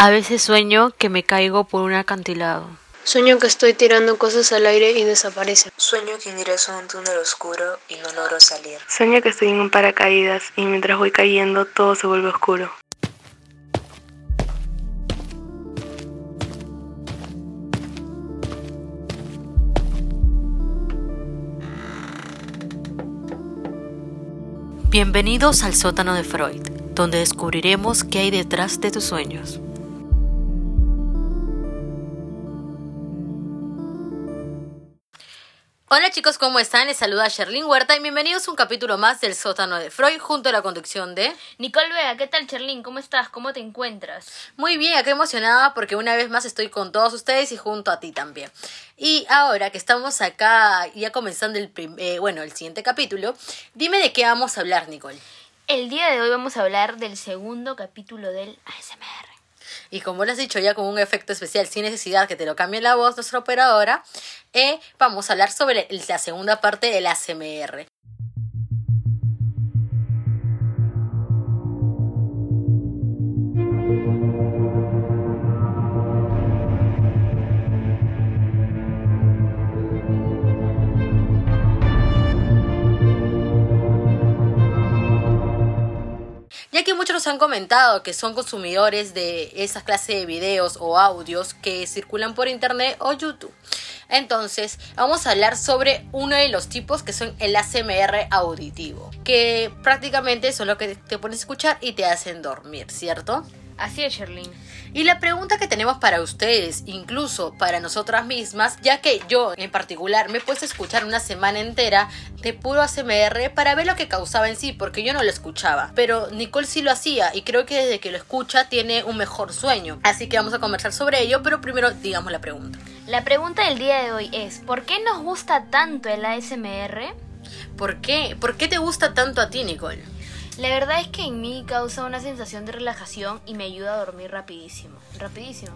A veces sueño que me caigo por un acantilado. Sueño que estoy tirando cosas al aire y desaparecen. Sueño que ingreso a un túnel oscuro y no logro salir. Sueño que estoy en un paracaídas y mientras voy cayendo todo se vuelve oscuro. Bienvenidos al sótano de Freud, donde descubriremos qué hay detrás de tus sueños. Hola chicos, ¿cómo están? Les saluda Sherlyn Huerta y bienvenidos a un capítulo más del sótano de Freud junto a la conducción de Nicole Vega. ¿Qué tal Sherlyn? ¿Cómo estás? ¿Cómo te encuentras? Muy bien, acá emocionada porque una vez más estoy con todos ustedes y junto a ti también. Y ahora que estamos acá ya comenzando el, eh, bueno, el siguiente capítulo, dime de qué vamos a hablar, Nicole. El día de hoy vamos a hablar del segundo capítulo del ASMR. Y como lo has dicho ya con un efecto especial sin necesidad que te lo cambie la voz nuestra operadora, eh, vamos a hablar sobre la segunda parte del ASMR. Han comentado que son consumidores de esa clase de videos o audios que circulan por internet o YouTube. Entonces, vamos a hablar sobre uno de los tipos que son el ASMR auditivo, que prácticamente son lo que te pones a escuchar y te hacen dormir, ¿cierto? Así es, Sherlyn. Y la pregunta que tenemos para ustedes, incluso para nosotras mismas, ya que yo en particular me he puesto a escuchar una semana entera de puro ASMR para ver lo que causaba en sí, porque yo no lo escuchaba. Pero Nicole sí lo hacía y creo que desde que lo escucha tiene un mejor sueño. Así que vamos a conversar sobre ello, pero primero digamos la pregunta. La pregunta del día de hoy es, ¿por qué nos gusta tanto el ASMR? ¿Por qué? ¿Por qué te gusta tanto a ti, Nicole? La verdad es que en mí causa una sensación de relajación y me ayuda a dormir rapidísimo. Rapidísimo.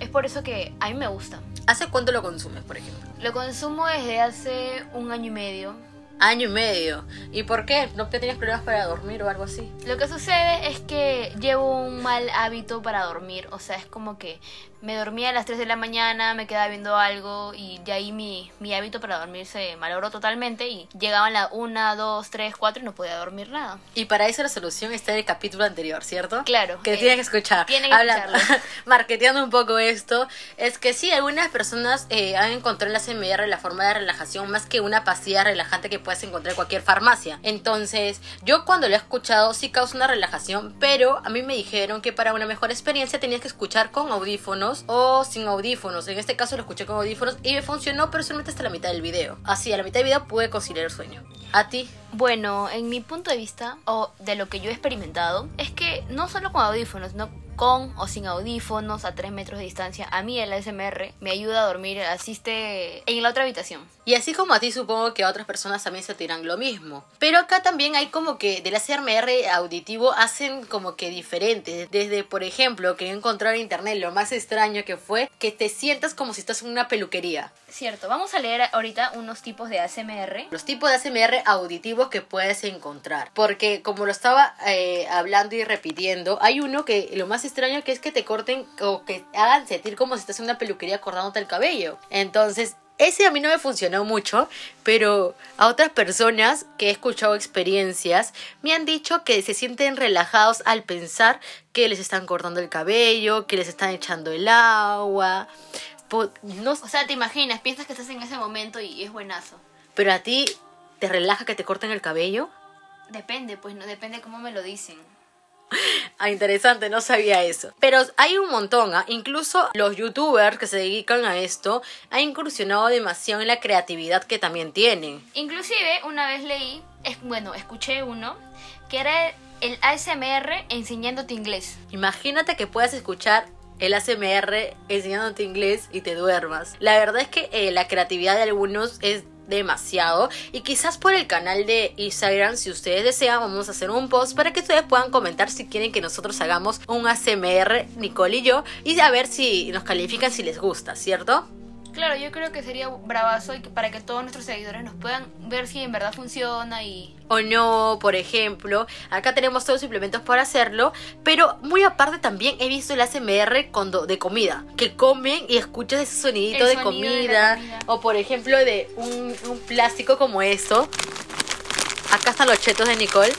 Es por eso que a mí me gusta. ¿Hace cuánto lo consumes, por ejemplo? Lo consumo desde hace un año y medio. Año y medio. ¿Y por qué? ¿No te tienes problemas para dormir o algo así? Lo que sucede es que llevo un mal hábito para dormir. O sea, es como que me dormía a las 3 de la mañana, me quedaba viendo algo y de ahí mi, mi hábito para dormir se malogró totalmente y llegaban las 1, 2, 3, 4 y no podía dormir nada. Y para eso la solución está en el capítulo anterior, ¿cierto? Claro. Que eh, tienes que escuchar. Tienen que escucharlo. marketeando un poco esto, es que sí, algunas personas eh, han encontrado en la CMR la forma de relajación más que una pastilla relajante que puedes encontrar en cualquier farmacia. Entonces, yo cuando lo he escuchado sí causa una relajación, pero a mí me dijeron que para una mejor experiencia tenías que escuchar con audífonos o sin audífonos. En este caso lo escuché con audífonos y me funcionó, pero solamente hasta la mitad del video. Así, a la mitad del video pude conciliar el sueño. ¿A ti? Bueno, en mi punto de vista, o de lo que yo he experimentado, es que no solo con audífonos, no con o sin audífonos a 3 metros de distancia, a mí el ASMR me ayuda a dormir, asiste en la otra habitación. Y así como a ti supongo que a otras personas también se tiran lo mismo. Pero acá también hay como que del ASMR auditivo hacen como que diferentes. Desde, por ejemplo, que he encontrado en internet lo más extraño que fue que te sientas como si estás en una peluquería. Cierto, vamos a leer ahorita unos tipos de ASMR. Los tipos de ASMR auditivos que puedes encontrar. Porque como lo estaba eh, hablando y repitiendo, hay uno que lo más extraño que es que te corten o que hagan sentir como si estás en una peluquería cortándote el cabello. Entonces, ese a mí no me funcionó mucho, pero a otras personas que he escuchado experiencias me han dicho que se sienten relajados al pensar que les están cortando el cabello, que les están echando el agua. No, o sea, te imaginas, piensas que estás en ese momento y es buenazo. Pero a ti te relaja que te corten el cabello? Depende, pues no depende cómo me lo dicen. Ah, interesante, no sabía eso. Pero hay un montón, ¿ah? incluso los youtubers que se dedican a esto han incursionado demasiado en la creatividad que también tienen. Inclusive una vez leí, es, bueno, escuché uno, que era el ASMR enseñándote inglés. Imagínate que puedas escuchar el ASMR enseñándote inglés y te duermas. La verdad es que eh, la creatividad de algunos es demasiado y quizás por el canal de Instagram si ustedes desean vamos a hacer un post para que ustedes puedan comentar si quieren que nosotros hagamos un ASMR Nicole y yo y a ver si nos califican si les gusta, ¿cierto? Claro, yo creo que sería bravazo y que para que todos nuestros seguidores nos puedan ver si en verdad funciona y... o no, por ejemplo. Acá tenemos todos los implementos para hacerlo, pero muy aparte también he visto el ASMR cuando, de comida, que comen y escuchas ese sonidito de, sonido comida. o por ejemplo de un, un plástico como esto. Acá están los chetos de Nicole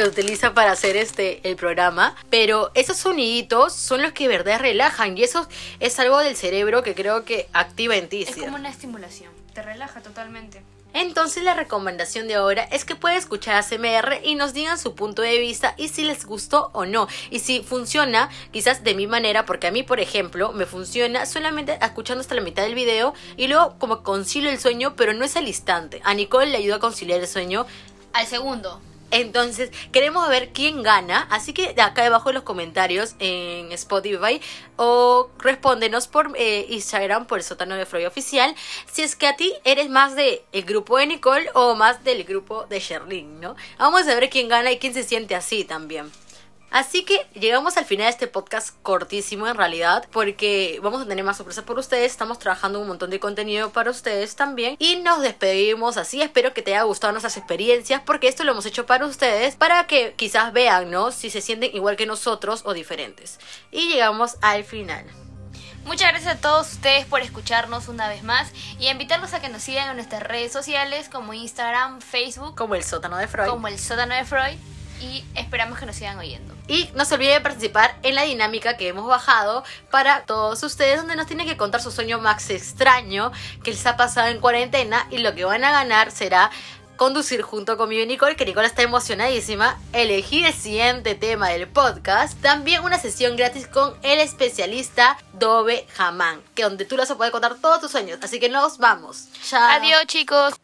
que utiliza para hacer este el programa, pero esos soniditos son los que de verdad relajan y eso es algo del cerebro que creo que activa en ti. Es ¿sí? como una estimulación, te relaja totalmente. Entonces la recomendación de ahora es que pueden escuchar ASMR y nos digan su punto de vista y si les gustó o no. Y si funciona, quizás de mi manera, porque a mí, por ejemplo, me funciona solamente escuchando hasta la mitad del video y luego como concilio el sueño, pero no es al instante. A Nicole le ayuda a conciliar el sueño. Al segundo. Entonces, queremos ver quién gana, así que acá debajo en los comentarios en Spotify o respóndenos por eh, Instagram por el sótano de Freud oficial si es que a ti eres más de el grupo de Nicole o más del grupo de Sherlyn, ¿no? Vamos a ver quién gana y quién se siente así también. Así que llegamos al final de este podcast cortísimo en realidad porque vamos a tener más sorpresas por ustedes, estamos trabajando un montón de contenido para ustedes también y nos despedimos así, espero que te haya gustado nuestras experiencias porque esto lo hemos hecho para ustedes para que quizás vean, ¿no? Si se sienten igual que nosotros o diferentes. Y llegamos al final. Muchas gracias a todos ustedes por escucharnos una vez más y a invitarlos a que nos sigan en nuestras redes sociales como Instagram, Facebook, Como el sótano de Freud. como el sótano de Freud y esperamos que nos sigan oyendo. Y no se olviden de participar en la dinámica que hemos bajado para todos ustedes, donde nos tienen que contar su sueño más extraño que les ha pasado en cuarentena. Y lo que van a ganar será conducir junto conmigo y Nicole, que Nicole está emocionadísima, elegir el siguiente tema del podcast. También una sesión gratis con el especialista Dove Jamán, que donde tú le vas a poder contar todos tus sueños. Así que nos vamos. Chao. Adiós chicos.